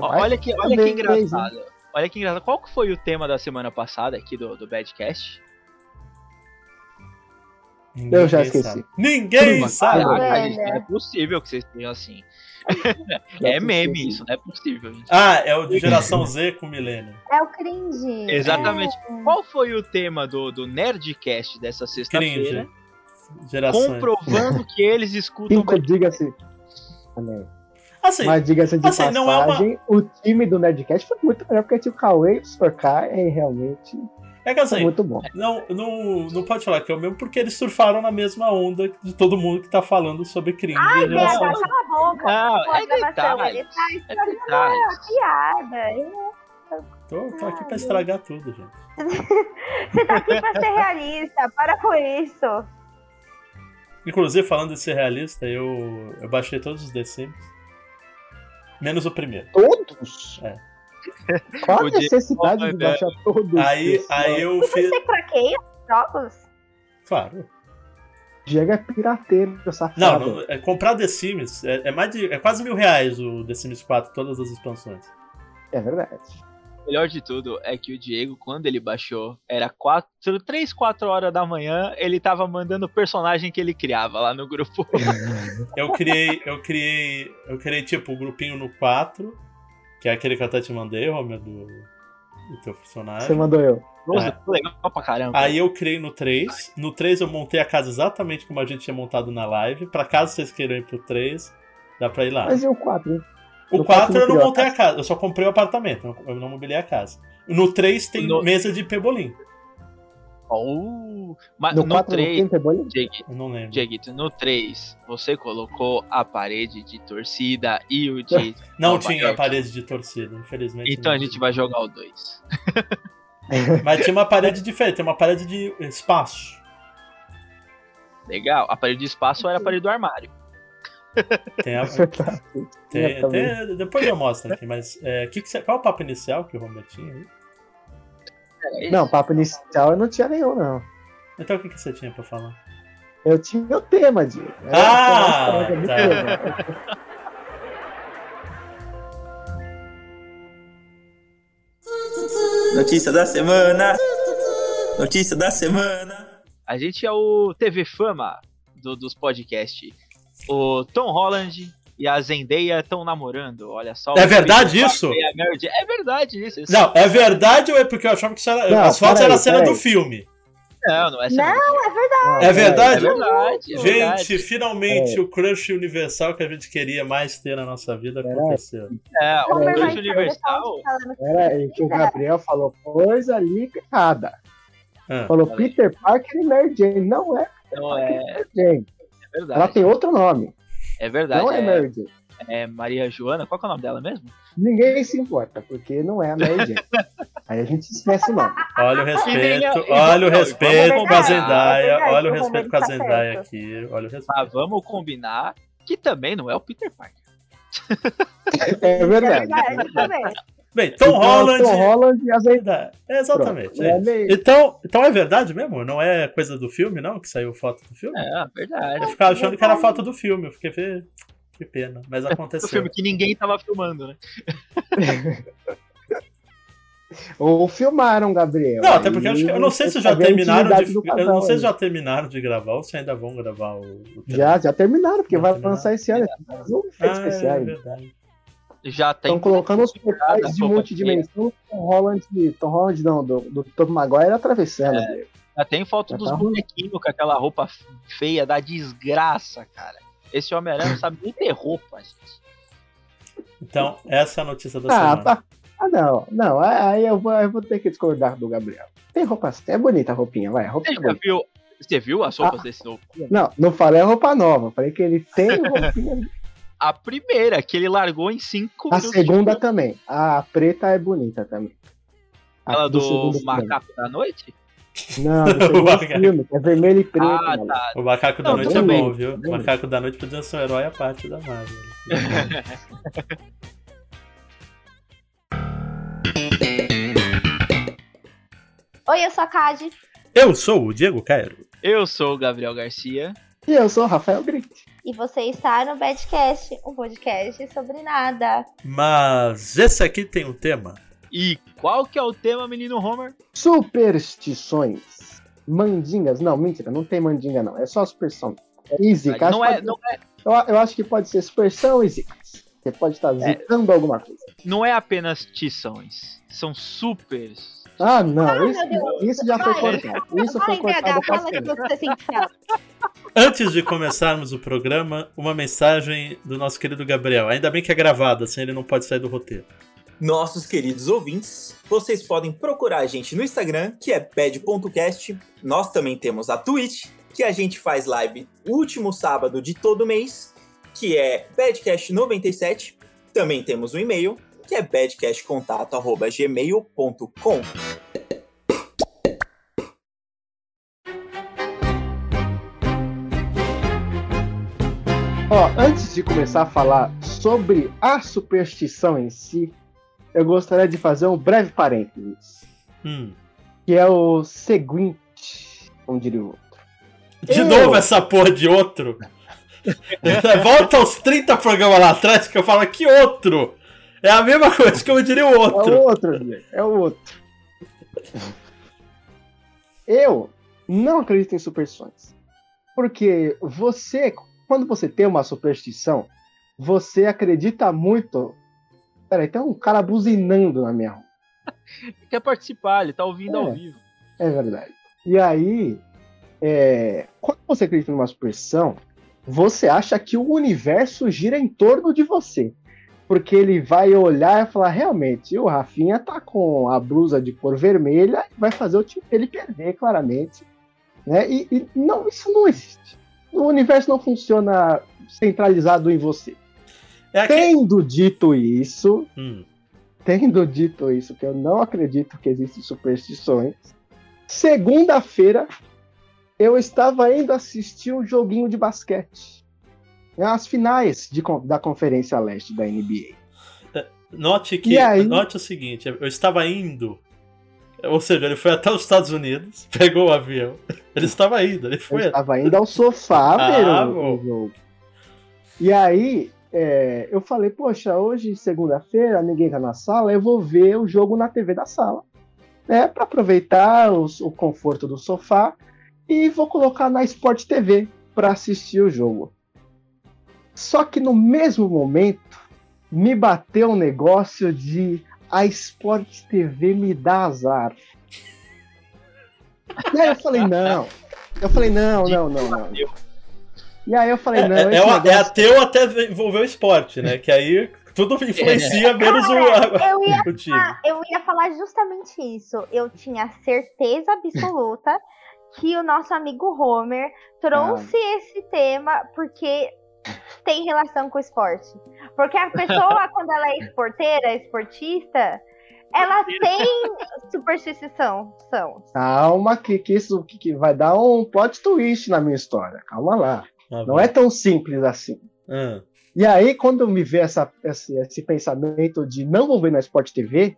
olha que, olha que engraçado. Olha que engraçado. Qual que foi o tema da semana passada aqui do, do Badcast? Ninguém eu já esqueci. Sabe. Ninguém sabe. Caraca, gente, não é possível que vocês tenham assim. é meme isso, não é possível. Gente. Ah, é o de geração Z com milênio. É o cringe. Exatamente. É. Qual foi o tema do, do Nerdcast dessa sexta-feira? Comprovando que eles escutam. Cinco, diga-se. Assim, Mas diga-se de assim, passagem, não é uma... o time do Nerdcast foi muito melhor porque tinha o Cauê e o Sorcar e realmente é que assim, muito bom. Não, não, não pode falar que é o mesmo, porque eles surfaram na mesma onda de todo mundo que tá falando sobre cringe. Ai, Deus, cala a boca. Não, é detalhe. Ele tá estragando é piada. Tô, tô aqui pra estragar tudo, gente. Você tá aqui pra ser realista, para com isso. Inclusive, falando de ser realista, eu, eu baixei todos os The Sims. Menos o primeiro. Todos? É. Qual a necessidade de baixar todos? Aí, aí eu fiz. Você craqueia jogos? Claro. Diego é pirateiro, safado. Não, não é, comprar The Sims é, é, mais de, é quase mil reais o The Sims 4, todas as expansões. É verdade. O melhor de tudo é que o Diego, quando ele baixou, era 4, 3, 4 horas da manhã, ele tava mandando o personagem que ele criava lá no grupo. eu criei, eu criei, eu criei tipo o um grupinho no 4, que é aquele que eu até te mandei, Romero, do, do teu personagem. Você mandou eu. Nossa, é. legal pra caramba. Aí eu criei no 3. No 3 eu montei a casa exatamente como a gente tinha montado na live. Pra caso vocês queiram ir pro 3, dá pra ir lá. Mas e o 4? O 4 eu não montei a casa, eu só comprei o apartamento, eu não mobilei a casa. No 3 tem no... mesa de pebolim. Oh, mas no, no 3, Dieguito, não lembro. Dieguito, no 3, você colocou a parede de torcida e o de. Não tinha a parede de torcida, infelizmente. Então a gente vai jogar o 2. mas tinha uma parede diferente, tem uma parede de espaço. Legal, a parede de espaço era a parede do armário. Tem a. tem, tem, depois eu mostro aqui, mas é, que que você, qual é o papo inicial que o Romero tinha aí? Não, papo inicial eu não tinha nenhum, não. Então o que, que você tinha pra falar? Eu tinha o tema, Diego. Ah! Tá. Notícia da semana! Notícia da semana! A gente é o TV Fama do, dos podcasts. O Tom Holland e a Zendaya estão namorando, olha só. É verdade isso? É verdade isso. isso. Não, é verdade ou é porque eu achava que isso era, não, as fotos eram a cena do filme? Não, não é cena Não, é verdade. É verdade? É verdade. É verdade. Gente, finalmente é. o crush universal que a gente queria mais ter na nossa vida aconteceu. É, o crush universal. Era aí que o Gabriel falou coisa ali errada. Ah. Falou Peter Parker e Mary Jane. Não é. Não é. Mary Jane. É verdade. Ela tem outro nome. É verdade. Não é, é Mary Jane. É Maria Joana, qual é o nome dela mesmo? Ninguém se importa, porque não é a Mary Jane. Aí a gente esquece o nome. Olha o respeito, olha o respeito com a Zendaya, olha o respeito com a Zendaya aqui, olha o respeito. Mas vamos combinar que também não é o Peter Parker. É verdade. É verdade Bem, Tom então, Holland. Tom Holland e a Zendaya. É, exatamente. É. Então, então é verdade mesmo? Não é coisa do filme, não? Que saiu foto do filme? É, verdade. Eu ficava achando que era foto do filme. Eu fiquei. Que pena. Mas aconteceu. o filme que ninguém tava filmando, né? Ou filmaram, Gabriel. Não, até porque eu, acho que, eu não sei se já terminaram de. Casal, eu não sei se já terminaram de gravar ou se ainda vão gravar o. o já, já terminaram, porque já vai terminaram? lançar esse ano. Um ah, especial. É verdade já tem. Estão colocando os portais de multidimensão Tom Holland, Tom Holland não, do, do Tom Maguire atravessando. É, já tem foto já dos tá bonequinhos com aquela roupa feia da desgraça, cara. Esse Homem-Aranha não sabe nem ter roupa, gente. Então, essa é a notícia da ah, semana. Tá. Ah, não, não, aí eu vou, eu vou ter que discordar do Gabriel. Tem roupa, é bonita a roupinha, vai. A roupinha você, viu, você viu as roupas ah, desse novo? Não, não falei a roupa nova, falei que ele tem roupinha a primeira, que ele largou em 5 minutos. A segunda também. A preta é bonita também. Aquela do, do Macaco da Noite? Não, do filme, é vermelho e preto. Ah, tá. O Macaco da Não, Noite é bom, viu? O Macaco da Noite podia ser um herói à parte da Marvel. Oi, eu sou a Cade. Eu sou o Diego Cairo. Eu sou o Gabriel Garcia. E eu sou o Rafael Grit. E você está no Badcast, um podcast sobre nada. Mas esse aqui tem um tema. E qual que é o tema, menino Homer? Superstições. Mandingas. Não, mentira, não tem mandinga não. É só superstição. É easy. Não é, não é. Eu, eu, acho que pode ser superstição e zicas. Você pode estar é. zicando alguma coisa. Não é apenas tições. São supers. Ah, não. Ah, isso, isso, já foi cortado. Isso foi cortado. Antes de começarmos o programa, uma mensagem do nosso querido Gabriel. Ainda bem que é gravada, assim ele não pode sair do roteiro nossos queridos ouvintes. Vocês podem procurar a gente no Instagram, que é ped.cast. Nós também temos a Twitch, que a gente faz live último sábado de todo mês, que é badcast97. Também temos o um e-mail, que é badcastcontato@gmail.com. Ó, antes de começar a falar sobre a superstição em si, eu gostaria de fazer um breve parênteses. Hum. Que é o seguinte, como diria o outro. De eu... novo essa porra de outro? Volta aos 30 programas lá atrás que eu falo que outro. É a mesma coisa que eu diria o outro. É o outro, é o outro. Eu não acredito em superstições. Porque você, quando você tem uma superstição, você acredita muito Peraí, tem um cara buzinando na minha rua. Quer participar, ele tá ouvindo é, ao vivo. É verdade. E aí, é, quando você acredita numa superstição, você acha que o universo gira em torno de você. Porque ele vai olhar e falar, realmente, o Rafinha tá com a blusa de cor vermelha e vai fazer o time dele perder, claramente. Né? E, e não, isso não existe. O universo não funciona centralizado em você. É Tendo dito isso, hum. tendo dito isso, que eu não acredito que existem superstições, segunda-feira eu estava indo assistir um joguinho de basquete. As finais de, da Conferência Leste da NBA. É, note que aí... note o seguinte, eu estava indo ou seja, ele foi até os Estados Unidos, pegou o avião. Ele estava indo, ele foi. Ele estava indo ao sofá ah, ver o, jogo. E aí, é, eu falei, poxa, hoje, segunda-feira, ninguém tá na sala, eu vou ver o jogo na TV da sala, né, para aproveitar os, o conforto do sofá e vou colocar na Sport TV para assistir o jogo. Só que no mesmo momento me bateu um negócio de a Sport TV me dá azar. e aí eu falei, não. Eu falei, não, não, não, não. E aí eu falei, é, não. É, é, negócio... é ateu até envolver o esporte, né? Que aí tudo influencia é. menos Cara, o, eu ia, o time. Falar, eu ia falar justamente isso. Eu tinha certeza absoluta que o nosso amigo Homer trouxe ah. esse tema porque tem relação com o esporte. Porque a pessoa, quando ela é esporteira, esportista, ela tem superstição. Calma, que, que isso que vai dar um plot twist na minha história. Calma lá. Ah, não é tão simples assim. Ah. E aí, quando me vê essa, esse, esse, pensamento de não vou ver na Sport TV,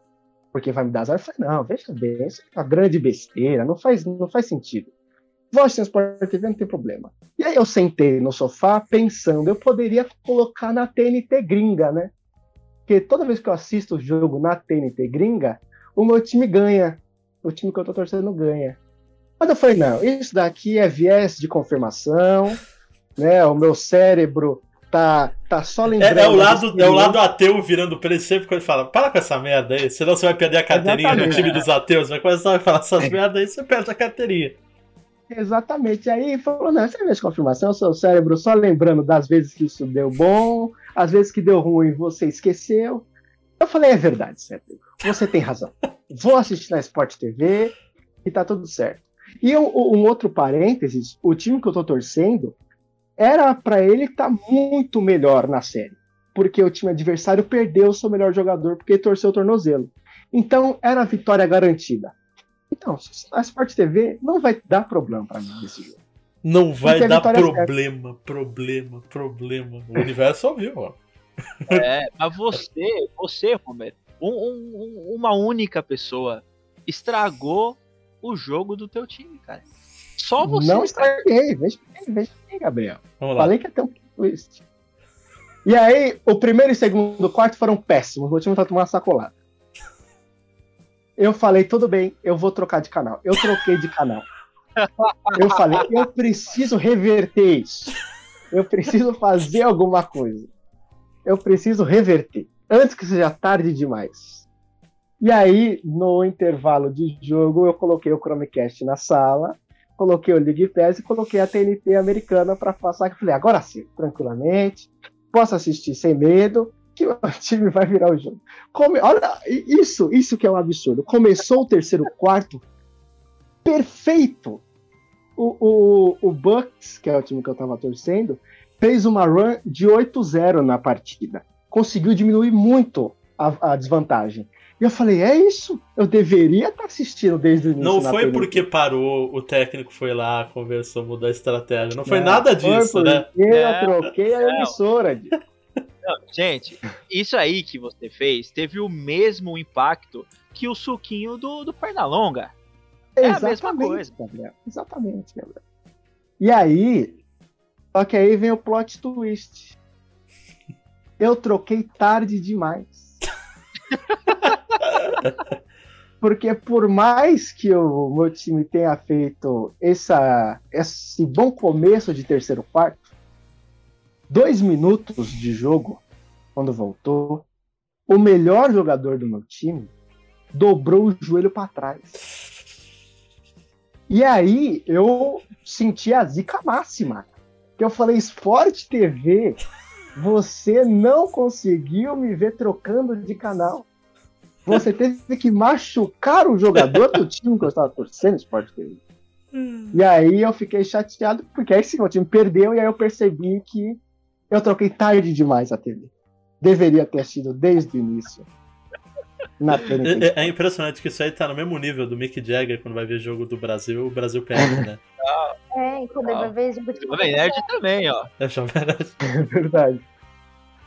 porque vai me dar azar, eu falei, não, veja bem, isso é uma grande besteira, não faz, não faz sentido. Na Sport TV, não tem problema. E aí eu sentei no sofá pensando, eu poderia colocar na TNT gringa, né? Porque toda vez que eu assisto o jogo na TNT gringa, o meu time ganha. O time que eu tô torcendo ganha. Mas eu falei, não, isso daqui é viés de confirmação, né? O meu cérebro tá, tá só lembrando. É, é o lado, é o lado ateu virando pra ele sempre quando ele fala: para com essa merda aí, senão você vai perder a carteirinha Exatamente. no time dos ateus. Vai começar a falar essas é. merda aí, você perde a carteirinha. Exatamente. Aí falou: não, essa é a confirmação, o seu cérebro só lembrando das vezes que isso deu bom, as vezes que deu ruim você esqueceu. Eu falei: é verdade, cérebro. Você tem razão. Vou assistir na Sport TV e tá tudo certo. E um, outro parênteses: o time que eu tô torcendo era para ele estar tá muito melhor na série, porque o time adversário perdeu o seu melhor jogador porque torceu o tornozelo. Então era vitória garantida. Então, a Sport TV não vai dar problema para mim nesse jogo. Não vai dar problema, é problema, problema. O universo ouviu, ó. É, mas você, você, Roberto, um, um, uma única pessoa estragou o jogo do teu time, cara. Só você. Não estraguei, veja, veja bem, Gabriel. Falei que até um twist. E aí, o primeiro e segundo quarto foram péssimos. O time tá tomando uma sacolada. Eu falei, tudo bem, eu vou trocar de canal. Eu troquei de canal. Eu falei, eu preciso reverter isso. Eu preciso fazer alguma coisa. Eu preciso reverter. Antes que seja tarde demais. E aí, no intervalo de jogo, eu coloquei o Chromecast na sala, coloquei o League Pass e coloquei a TNT americana para passar. Eu falei, agora sim, tranquilamente, posso assistir sem medo, que o time vai virar o jogo. Come... Olha, isso, isso que é um absurdo. Começou o terceiro quarto, perfeito. O, o, o Bucks, que é o time que eu tava torcendo, fez uma run de 8-0 na partida. Conseguiu diminuir muito a, a, desvantagem. E eu falei, é isso? Eu deveria estar tá assistindo desde o início. Não foi porque parou, o técnico foi lá, conversou, mudou a estratégia. Não foi nada disso, foi né? Eu troquei a emissora. Não, gente, isso aí que você fez teve o mesmo impacto que o suquinho do, do Pernalonga. É a mesma coisa. Gabriel. Exatamente, Gabriel. E aí, só que aí vem o plot twist. Eu troquei tarde demais. Porque por mais que o meu time tenha feito essa, esse bom começo de terceiro quarto, dois minutos de jogo, quando voltou, o melhor jogador do meu time dobrou o joelho para trás. E aí eu senti a zica máxima. Que eu falei, Sport TV, você não conseguiu me ver trocando de canal. Você teve que machucar o jogador do time que eu estava torcendo, Sport TV. Hum. E aí eu fiquei chateado, porque aí sim, o time perdeu, e aí eu percebi que eu troquei tarde demais a TV. Deveria ter sido desde o início. É, é, impressionante que isso aí tá no mesmo nível do Mick Jagger quando vai ver jogo do Brasil, o Brasil perde, né? É, quando ele vai ver jogo Jovem Nerd também, ó. É, Jovem Nerd. É verdade.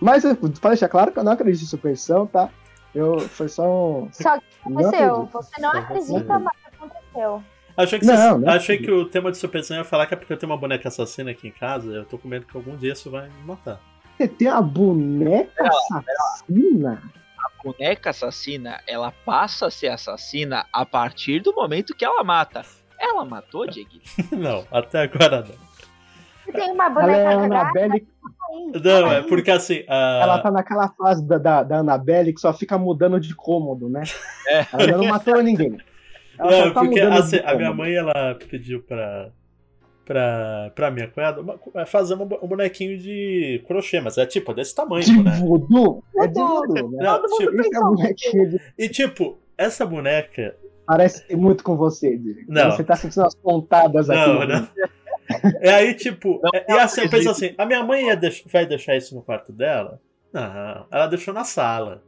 Mas, para deixar claro que eu não acredito em supressão, tá? Eu, foi só um... Só que aconteceu. Você não acredita, mas aconteceu. Achei que, não, não achei que o tema de supressão ia falar que é porque eu tenho uma boneca assassina aqui em casa. Eu tô com medo que algum dia isso vai me matar. Você tem uma boneca assassina? A boneca assassina, ela passa a ser assassina a partir do momento que ela mata. Ela matou, Diego? não, até agora não. Tem uma boneca ela é Annabelle... Não, é porque assim. Uh... Ela tá naquela fase da, da, da Annabelle que só fica mudando de cômodo, né? É. Ela não matou ninguém. Ela não, tá porque assim, a minha mãe ela pediu pra, pra, pra minha cunhada é fazer um bonequinho de crochê, mas é tipo desse tamanho. De né? voodoo? É de voodoo, né? Não, tipo, é de... E tipo, essa boneca. Parece muito com você, Diego. Não. Você tá sentindo as pontadas aqui. Não, não. É aí, tipo, não, é, e assim, eu penso assim, a minha mãe ia deix vai deixar isso no quarto dela? Não, ela deixou na sala.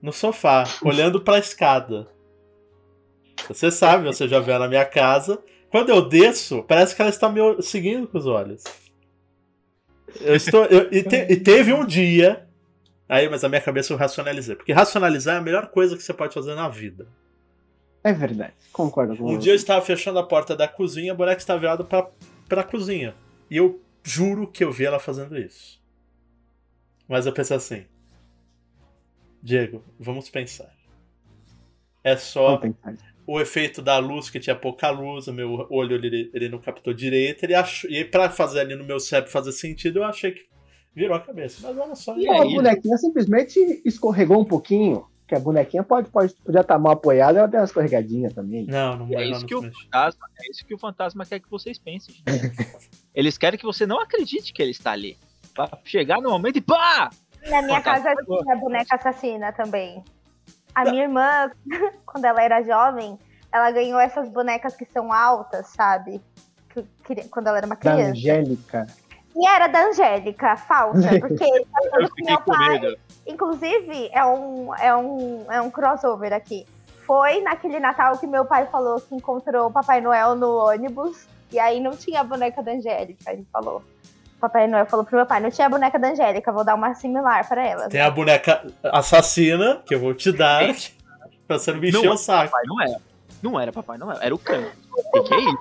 No sofá, olhando pra escada. Você sabe, você já viu na minha casa. Quando eu desço, parece que ela está me seguindo com os olhos. Eu estou. Eu, e, te, e, teve um dia. Aí, mas a minha cabeça eu racionalizei. Porque racionalizar é a melhor coisa que você pode fazer na vida. É verdade, concordo com Um você. dia eu estava fechando a porta da cozinha, a boneca estava virada para pra cozinha. E eu juro que eu vi ela fazendo isso. Mas eu pensei assim. Diego, vamos pensar. É só o efeito da luz, que tinha pouca luz, o meu olho ele, ele não captou direito, ele achou, e para fazer ali no meu cérebro fazer sentido, eu achei que virou a cabeça. Mas olha só. E, a bonequinha simplesmente escorregou um pouquinho. Que a bonequinha pode, pode já estar tá mal apoiada, ela tem uma escorregadinha também. Não, não, é isso que o fantasma, É isso que o fantasma quer que vocês pensem. Eles querem que você não acredite que ele está ali. Pra chegar no momento e pá! Na minha casa tinha boneca assassina também. A minha irmã, quando ela era jovem, ela ganhou essas bonecas que são altas, sabe? Que, que, quando ela era uma criança. Da Angélica. E era da Angélica, falsa, porque tá meu pai. Inclusive, é um, é, um, é um crossover aqui. Foi naquele Natal que meu pai falou que encontrou o Papai Noel no ônibus. E aí não tinha a boneca da Angélica, ele falou. Papai Noel falou pro meu pai, não tinha a boneca da Angélica, vou dar uma similar para ela. Tem a boneca assassina, que eu vou te dar, pra você não me encher o saco. Papai Noel. Não era Papai Noel, era o cão. O que, que, é isso?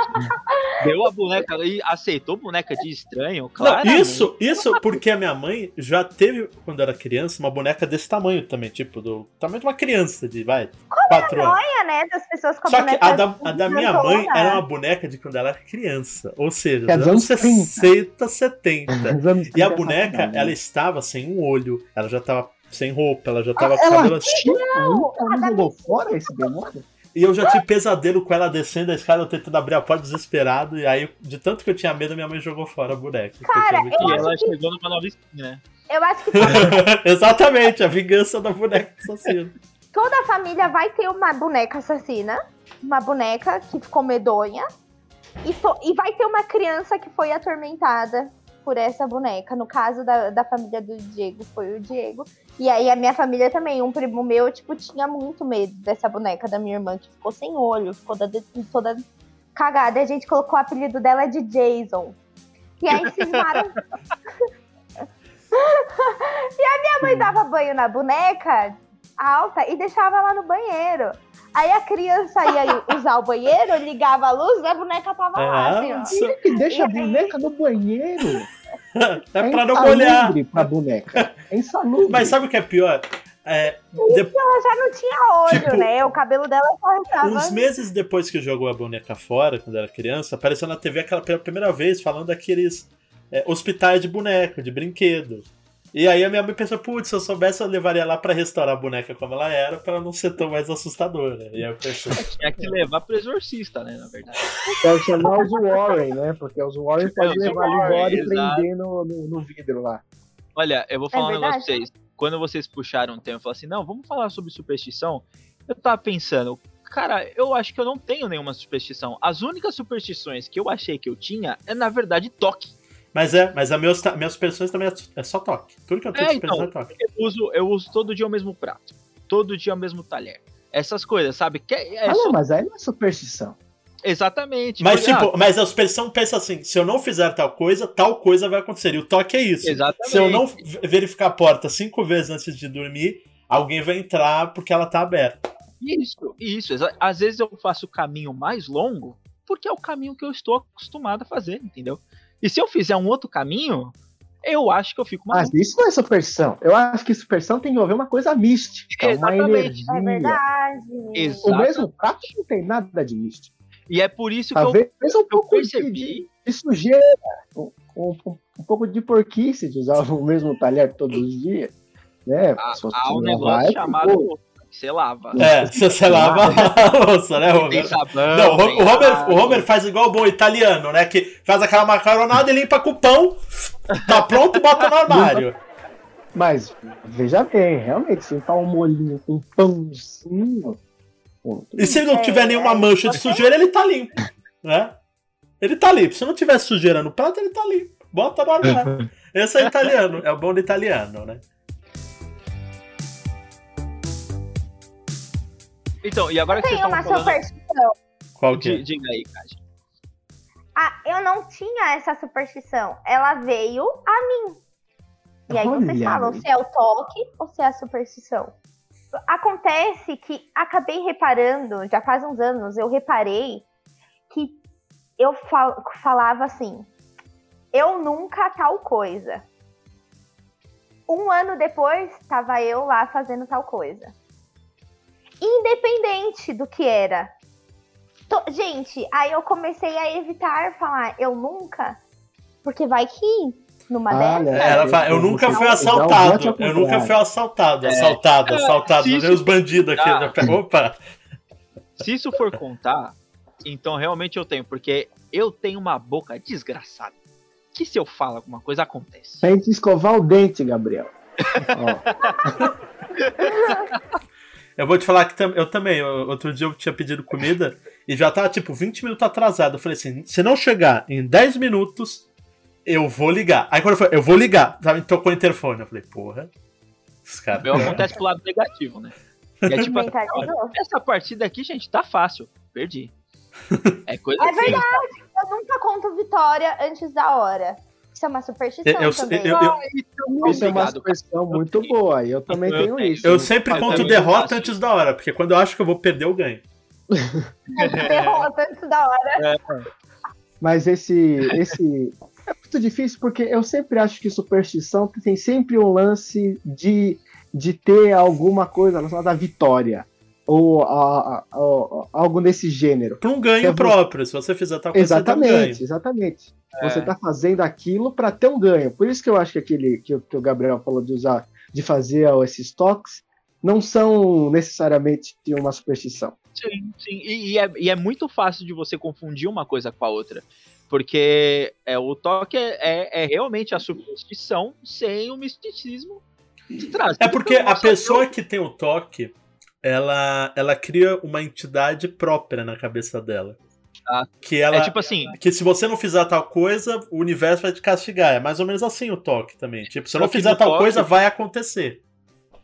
Deu a boneca e aceitou boneca de estranho, claro. Isso, isso porque a minha mãe já teve, quando era criança, uma boneca desse tamanho também, tipo, do tamanho de uma criança de, vai, Como quatro é anos. né, das pessoas com Só que a da, a da minha mãe era uma boneca de quando ela era criança, ou seja, dos anos 60, 70. E a boneca, ela estava sem um olho, ela já estava sem roupa, ela já tava ah, com cabelo assim. Não, ela jogou fora esse demônio? E eu já tive pesadelo com ela descendo a escada, eu tentando abrir a porta desesperado. E aí, de tanto que eu tinha medo, minha mãe jogou fora a boneca. Cara, e ela que... chegou numa nova skin, né? Eu acho que. Exatamente, a vingança da boneca assassina. Toda a família vai ter uma boneca assassina. Uma boneca que ficou medonha. E, to... e vai ter uma criança que foi atormentada por essa boneca. No caso da, da família do Diego, foi o Diego. E aí a minha família também, um primo meu, tipo, tinha muito medo dessa boneca da minha irmã, que ficou sem olho, ficou toda, toda cagada. E a gente colocou o apelido dela de Jason. E aí cismaram. e a minha mãe dava banho na boneca alta e deixava ela no banheiro. Aí a criança ia usar o banheiro, ligava a luz e a boneca tava lá. Assim, ó. que deixa a boneca no banheiro. É, é pra não molhar. pra boneca. É insalubre. Mas sabe o que é pior? É, de... ela já não tinha olho, tipo, né? O cabelo dela só estava. Uns meses depois que jogou a boneca fora, quando era criança, apareceu na TV aquela pela primeira vez falando daqueles é, hospitais de boneca, de brinquedo. E aí a minha mãe pensou, putz, se eu soubesse, eu levaria lá pra restaurar a boneca como ela era, pra não ser tão mais assustadora. E aí eu pensei... Tinha que levar pro exorcista, né, na verdade. Deve chamar os Warren, né? Porque os Warren podem levar ele embora e prender no, no, no, vidro lá. Olha, eu vou falar é um negócio pra vocês. Quando vocês puxaram o tema e falaram assim, não, vamos falar sobre superstição, eu tava pensando, cara, eu acho que eu não tenho nenhuma superstição. As únicas superstições que eu achei que eu tinha é, na verdade, toque. Mas é, mas a meus, minhas superstições também é, é só toque. Tudo que eu tenho é, então, é toque. Eu uso, eu uso todo dia o mesmo prato. Todo dia o mesmo talher. Essas coisas, sabe? Que é, é ah, não, mas aí não é superstição. Exatamente. Mas, tipo, ah, mas a superstição pensa assim: se eu não fizer tal coisa, tal coisa vai acontecer. E o toque é isso. Exatamente. Se eu não verificar a porta cinco vezes antes de dormir, alguém vai entrar porque ela tá aberta. Isso, isso. Às vezes eu faço o caminho mais longo porque é o caminho que eu estou acostumado a fazer, entendeu? E se eu fizer um outro caminho, eu acho que eu fico mais. Mas isso não é superstição. Eu acho que superstição tem que envolver uma coisa mística, Exatamente. uma energia. É verdade. Exatamente. O mesmo prato não tem nada de místico. E é por isso Talvez que eu, um pouco eu percebi. De, de sujeira, um, um, um, pouco de porquice de usar o mesmo talher todos os dias. Né? Há, há um negócio chamado você lava. É, você, você lava a louça, né, Homer? Tem sabão, Não, o, Homer, o Homer faz igual o bom italiano, né? Que faz aquela macaronada e limpa com o pão, tá pronto e bota no armário. Mas, veja bem, realmente, se tá um molinho com pãozinho. E se não tiver nenhuma mancha de sujeira, ele tá limpo, né? Ele tá limpo. Se não tiver sujeira no prato, ele tá limpo. Bota no armário. Esse é italiano, é o bom do italiano, né? Então, e agora eu que vocês uma falando... superstição. Qual que é? Diga aí, Kátia. Ah, eu não tinha essa superstição. Ela veio a mim. E aí Olha vocês falam se é o toque ou se é a superstição. Acontece que acabei reparando, já faz uns anos, eu reparei que eu fal falava assim, eu nunca tal coisa. Um ano depois, estava eu lá fazendo tal coisa independente do que era. Tô, gente, aí eu comecei a evitar falar eu nunca, porque vai que numa ah, dessas. É, ela fala, eu nunca fui assaltado. Eu nunca fui assaltado, assaltado, é. assaltado. Veio os bandidos aqui. Ah, Opa! Se isso for contar, então realmente eu tenho, porque eu tenho uma boca desgraçada. Que se eu falo alguma coisa, acontece. Tem que escovar o dente, Gabriel. Eu vou te falar que eu também. Outro dia eu tinha pedido comida e já tava tipo 20 minutos atrasado. Eu falei assim: se não chegar em 10 minutos, eu vou ligar. Aí quando eu falei, eu vou ligar, já me tocou o interfone. Eu falei, porra. Os caras. Meu acontece pro lado negativo, né? E é tipo, essa partida aqui, gente, tá fácil. Perdi. É coisa É verdade. Eu nunca conto vitória antes da hora. Isso é uma superstição eu, também. Eu, eu, então, isso é uma superstição muito boa. E eu também tenho isso. Eu sempre conto derrota antes da hora, porque quando eu acho que eu vou perder, eu ganho. Tanto da hora. É. Mas esse, esse é muito difícil porque eu sempre acho que superstição tem sempre um lance de, de ter alguma coisa relacionada à vitória. Ou a, a, a, algo nesse gênero. Para um ganho é próprio, se você fizer tal coisa. Exatamente, um ganho. exatamente. É. Você está fazendo aquilo para ter um ganho. Por isso que eu acho que aquele que, que o Gabriel falou de usar, de fazer esses toques, não são necessariamente uma superstição. Sim, sim. E, e, é, e, é, muito fácil de você confundir uma coisa com a outra. Porque é, o toque é, é, é realmente a superstição sem o misticismo de trás. É porque a pessoa que tem o toque, ela, ela cria uma entidade própria na cabeça dela. Ah, que ela, é tipo assim. Que se você não fizer tal coisa, o universo vai te castigar. É mais ou menos assim o toque também. Tipo, se eu não fizer tal toque, coisa, vai acontecer.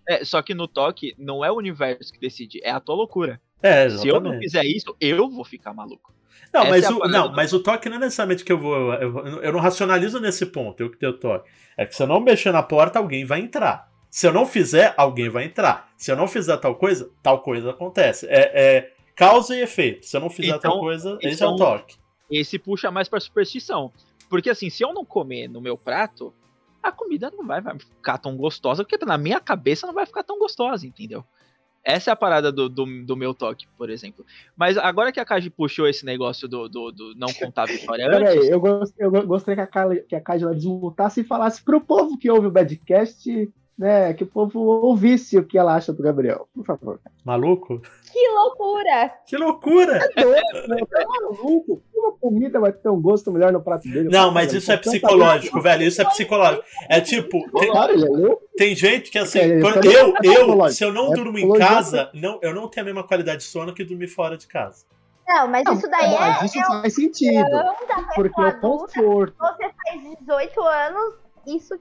É, só que no toque não é o universo que decide, é a tua loucura. É, exatamente. Se eu não fizer isso, eu vou ficar maluco. Não, mas, é o, não mas o toque não é necessariamente que eu vou. Eu, eu não racionalizo nesse ponto, eu que tenho toque. É que se eu não mexer na porta, alguém vai entrar. Se eu não fizer, alguém vai entrar. Se eu não fizer tal coisa, tal coisa acontece. É, é causa e efeito. Se eu não fizer então, tal coisa, esse é o toque. Esse puxa mais pra superstição. Porque assim, se eu não comer no meu prato, a comida não vai, vai ficar tão gostosa, porque na minha cabeça não vai ficar tão gostosa, entendeu? Essa é a parada do, do, do, meu toque, por exemplo. Mas agora que a Kaji puxou esse negócio do, do, do não contar a vitória Pera antes... Aí, eu, gost, eu gostaria que a, que a Kaji desmutasse e falasse pro povo que ouve o Badcast né, que o povo ouvisse o que ela acha do Gabriel, por favor. Maluco? Que loucura! Que loucura! É doido, né? Tá maluco? Uma comida vai ter um gosto melhor no prato dele. Não, mas isso é psicológico, velho. Isso é psicológico. É tipo. Tem, é tem gente que assim. É, eu, eu, se eu não durmo em casa, não, eu não tenho a mesma qualidade de sono que dormir fora de casa. Não, mas isso daí é. Isso faz sentido. Porque o conforto. Você faz 18 anos, isso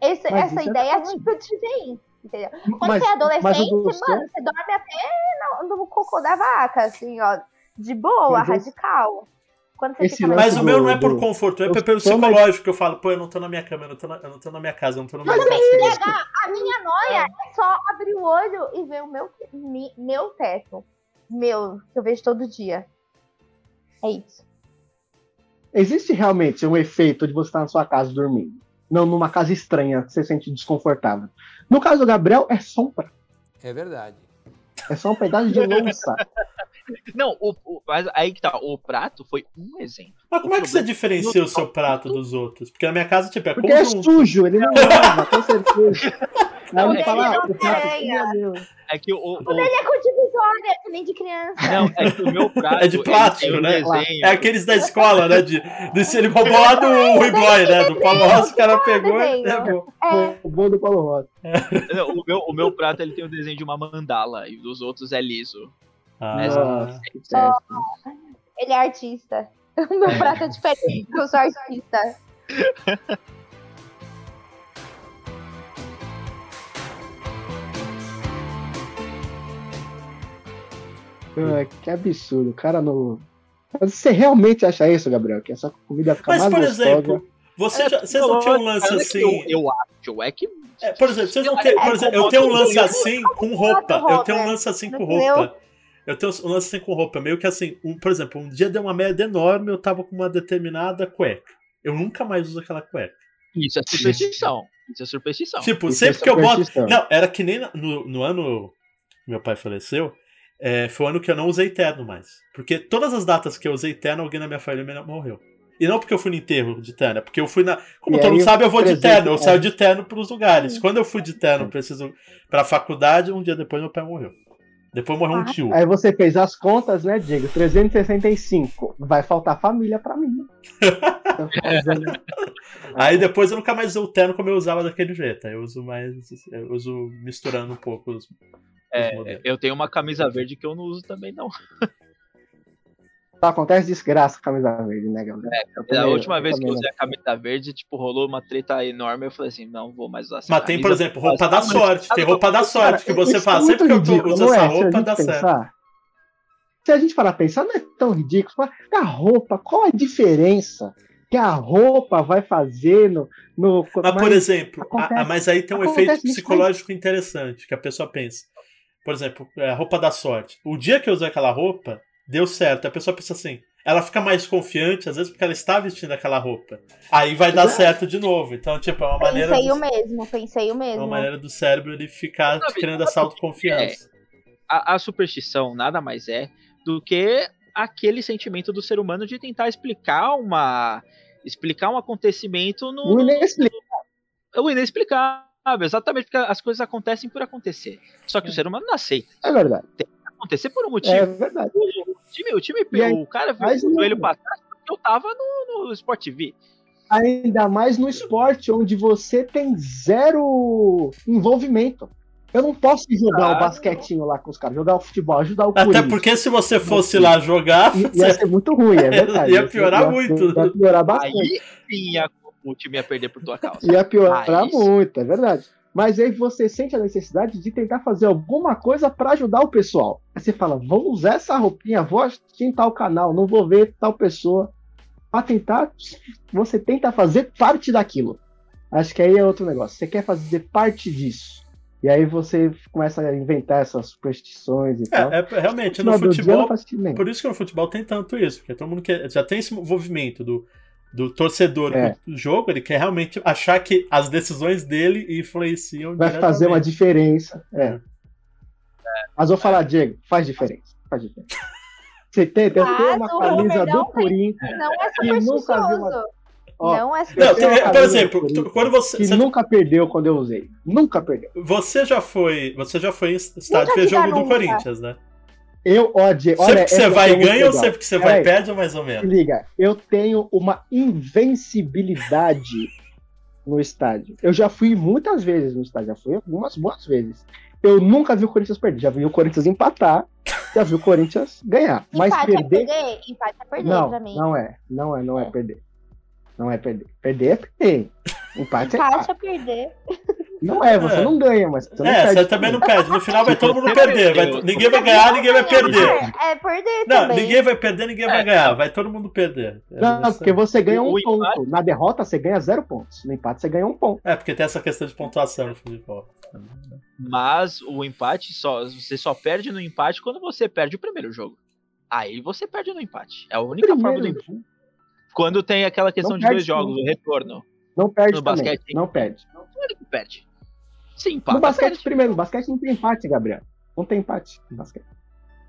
esse, essa é ideia é tipo de vem. Entendeu? Quando mas, você é adolescente, mano, você dorme até no, no cocô da vaca, assim, ó. De boa, mas radical. mas o meu não é por conforto, é pelo psicológico que eu falo, pô, eu não tô na minha cama, eu não tô na, eu não tô na minha casa, eu não tô no meu casa. A minha noia é só abrir o olho e ver o meu, meu teto. Meu, que eu vejo todo dia. É isso. Existe realmente um efeito de você estar na sua casa dormindo? Não numa casa estranha, que você sente desconfortável. No caso do Gabriel, é sombra. É verdade. É só um pedaço de louça. Não, o, o, mas aí que tá, o prato foi um exemplo. Mas como o é que você diferencia o seu prato dos outros? Porque na minha casa, tipo, é Porque conjunto. é sujo, ele não lava, com certeza. Não, é, fala, o prato, é que o, o, o... ele é com divisória, nem de criança. Não, é que o meu prato. É de plástico, né? Desenho. É aqueles da escola, né? De, de ser roubou lá do Rigói, né? Do Paulo Rossi, o cara pegou e levou. É. O bom do Paulo Rossi. O meu, o meu prato ele tem o desenho de uma mandala e dos outros é liso. Ah, oh, ele é artista. O meu prato é diferente, eu sou artista. Ah, que absurdo, cara no. Mas você realmente acha isso, Gabriel? Que essa comida fica Mas, mais por gostosa? exemplo, você é, já, vocês não tinham um lance assim. Eu, eu acho, é que. É, por exemplo, vocês não têm. Por exemplo, eu tenho um lance assim com roupa. Eu tenho um lance assim com roupa. Eu tenho um lance assim com roupa. Meio que assim, um, por exemplo, um dia deu uma merda enorme, eu tava com uma determinada cueca. Eu nunca mais uso aquela cueca. Isso é superstição. Isso é superstição. Tipo, Isso sempre é que eu boto. Não, era que nem no, no ano meu pai faleceu, é, foi o ano que eu não usei terno mais. Porque todas as datas que eu usei terno, alguém na minha família morreu. E não porque eu fui no enterro de terno, é porque eu fui na. Como e todo mundo sabe, eu vou de terno. Eu saio de terno para os lugares. Quando eu fui de terno preciso para a faculdade, um dia depois meu pai morreu. Depois morreu um tio. Aí você fez as contas, né, Diego? 365. Vai faltar família para mim. Aí depois eu nunca mais usei o terno como eu usava daquele jeito. Aí eu uso mais. Eu uso misturando um pouco os, é, eu tenho uma camisa verde que eu não uso também, não. Só acontece desgraça com a camisa verde, né, galera? É, a última vez que eu usei a camisa verde, tipo, rolou uma treta enorme. Eu falei assim, não vou mais usar essa Mas tem, por exemplo, roupa da sorte. Tem roupa da sorte que você faz. Sempre que eu uso essa é? roupa, dá certo. Se a gente parar pensar, não é tão ridículo. A roupa, qual a diferença que a roupa vai fazer no. no mas, por exemplo, acontece, a, a, mas aí tem um efeito psicológico interessante que a pessoa pensa. por exemplo, é, a roupa da sorte. O dia que eu usei aquela roupa, deu certo. A pessoa pensa assim, ela fica mais confiante, às vezes, porque ela está vestindo aquela roupa. Aí vai dar certo de novo. Então, tipo, é uma pensei maneira. Pensei o mesmo, pensei o mesmo. É uma maneira do cérebro ele ficar Sabe, criando essa autoconfiança. É, a, a superstição nada mais é do que aquele sentimento do ser humano de tentar explicar uma. explicar um acontecimento no. O inexplicável. O inexplicável, exatamente, porque as coisas acontecem por acontecer. Só que é. o ser humano não aceita. É verdade. Tem que acontecer por um motivo. É verdade. O time, o, time, aí, o cara viu o joelho pra trás porque eu tava no, no Sport TV. Ainda mais no esporte, onde você tem zero envolvimento. Eu não posso jogar ah, o basquetinho lá com os caras, jogar o futebol, ajudar o Até porque se você fosse lá jogar. Ia, ia ser muito ruim, é verdade. ia piorar ia, muito. Ia piorar bastante. Aí sim o time ia perder por tua causa. Ia piorar ah, muito, é verdade. Mas aí você sente a necessidade de tentar fazer alguma coisa para ajudar o pessoal. Aí você fala, vou usar essa roupinha, vou assistir tal canal, não vou ver tal pessoa. Pra tentar, você tenta fazer parte daquilo. Acho que aí é outro negócio. Você quer fazer parte disso. E aí você começa a inventar essas superstições e é, tal. É, realmente, no, futebol. Por isso que no futebol tem tanto isso, porque todo mundo quer, já tem esse movimento do, do torcedor é. do jogo, ele quer realmente achar que as decisões dele influenciam. Vai fazer uma diferença. É. é. Mas vou falar, Diego, faz diferença. Faz diferença. Você tem, eu tenho uma camisa do Corinthians. Não é que nunca viu uma Ó, não é não, tem, Por exemplo, quando você. Que você nunca perdeu quando eu usei. Nunca perdeu. Você já foi. Você já foi em estádio ver jogo do Corinthians, né? Eu, de, olha, sempre que você vai ganha ou sempre que você vai perde ou mais ou menos? Liga, eu tenho uma invencibilidade no estádio. Eu já fui muitas vezes no estádio, já fui algumas boas vezes. Eu nunca vi o Corinthians perder, já vi o Corinthians empatar, já vi o Corinthians ganhar. Mas Empate é perder. É perder? Empate é perder não, pra mim. Não é, não é, não é, é. perder. Não é perder. Perder é perder. Empate, empate é empate. é perder. Não é, você é. não ganha, mas você não É, perde você também não perde. No final vai todo mundo perder. Vai, ninguém vai ganhar, ninguém vai perder. É, é perder Não, também. ninguém vai perder, ninguém vai é. ganhar. Vai todo mundo perder. Não, porque você ganha um ponto. Na derrota, você ganha zero pontos. No empate, você ganha um ponto. É, porque tem essa questão de pontuação no futebol. Mas o empate, só, você só perde no empate quando você perde o primeiro jogo. Aí você perde no empate. É a única primeiro. forma do empate. Quando tem aquela questão de dois jogos, o retorno. Não perde no também. basquete. Não perde. Não, que perde. Sim, empata. No basquete, perde. primeiro, no basquete não tem empate, Gabriel. Não tem empate no basquete.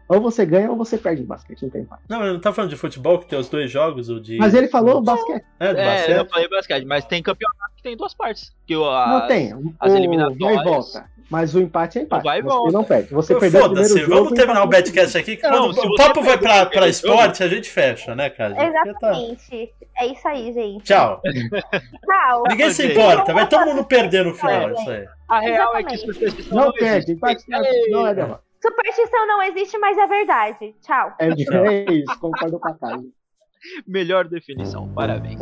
Ou você ganha ou você perde no basquete, não tem empate. Não, eu não tá falando de futebol, que tem os dois jogos, o de. Mas ele falou basquete. É, do é, basquete. eu falei basquete, mas tem campeonato tem duas partes. Que o, as, não tem. As eliminatórias. Vai e volta. Mas o empate é empate. Vai e volta. Você não perde. Você perdeu Foda-se, vamos terminar o betcast aqui. Que não, o papo vai pra, pra esporte, a gente fecha, né, cara? Tá- Exatamente. Tá... É isso aí, gente. Tchau. Tchau. Ninguém se importa. Vai todo mundo perder no final, é, isso aí. A real é que superstição não, não perde. Empate não é derrota. Superstição não existe, mas é verdade. Tchau. É, é isso, concordo com a casa. Melhor definição. Parabéns.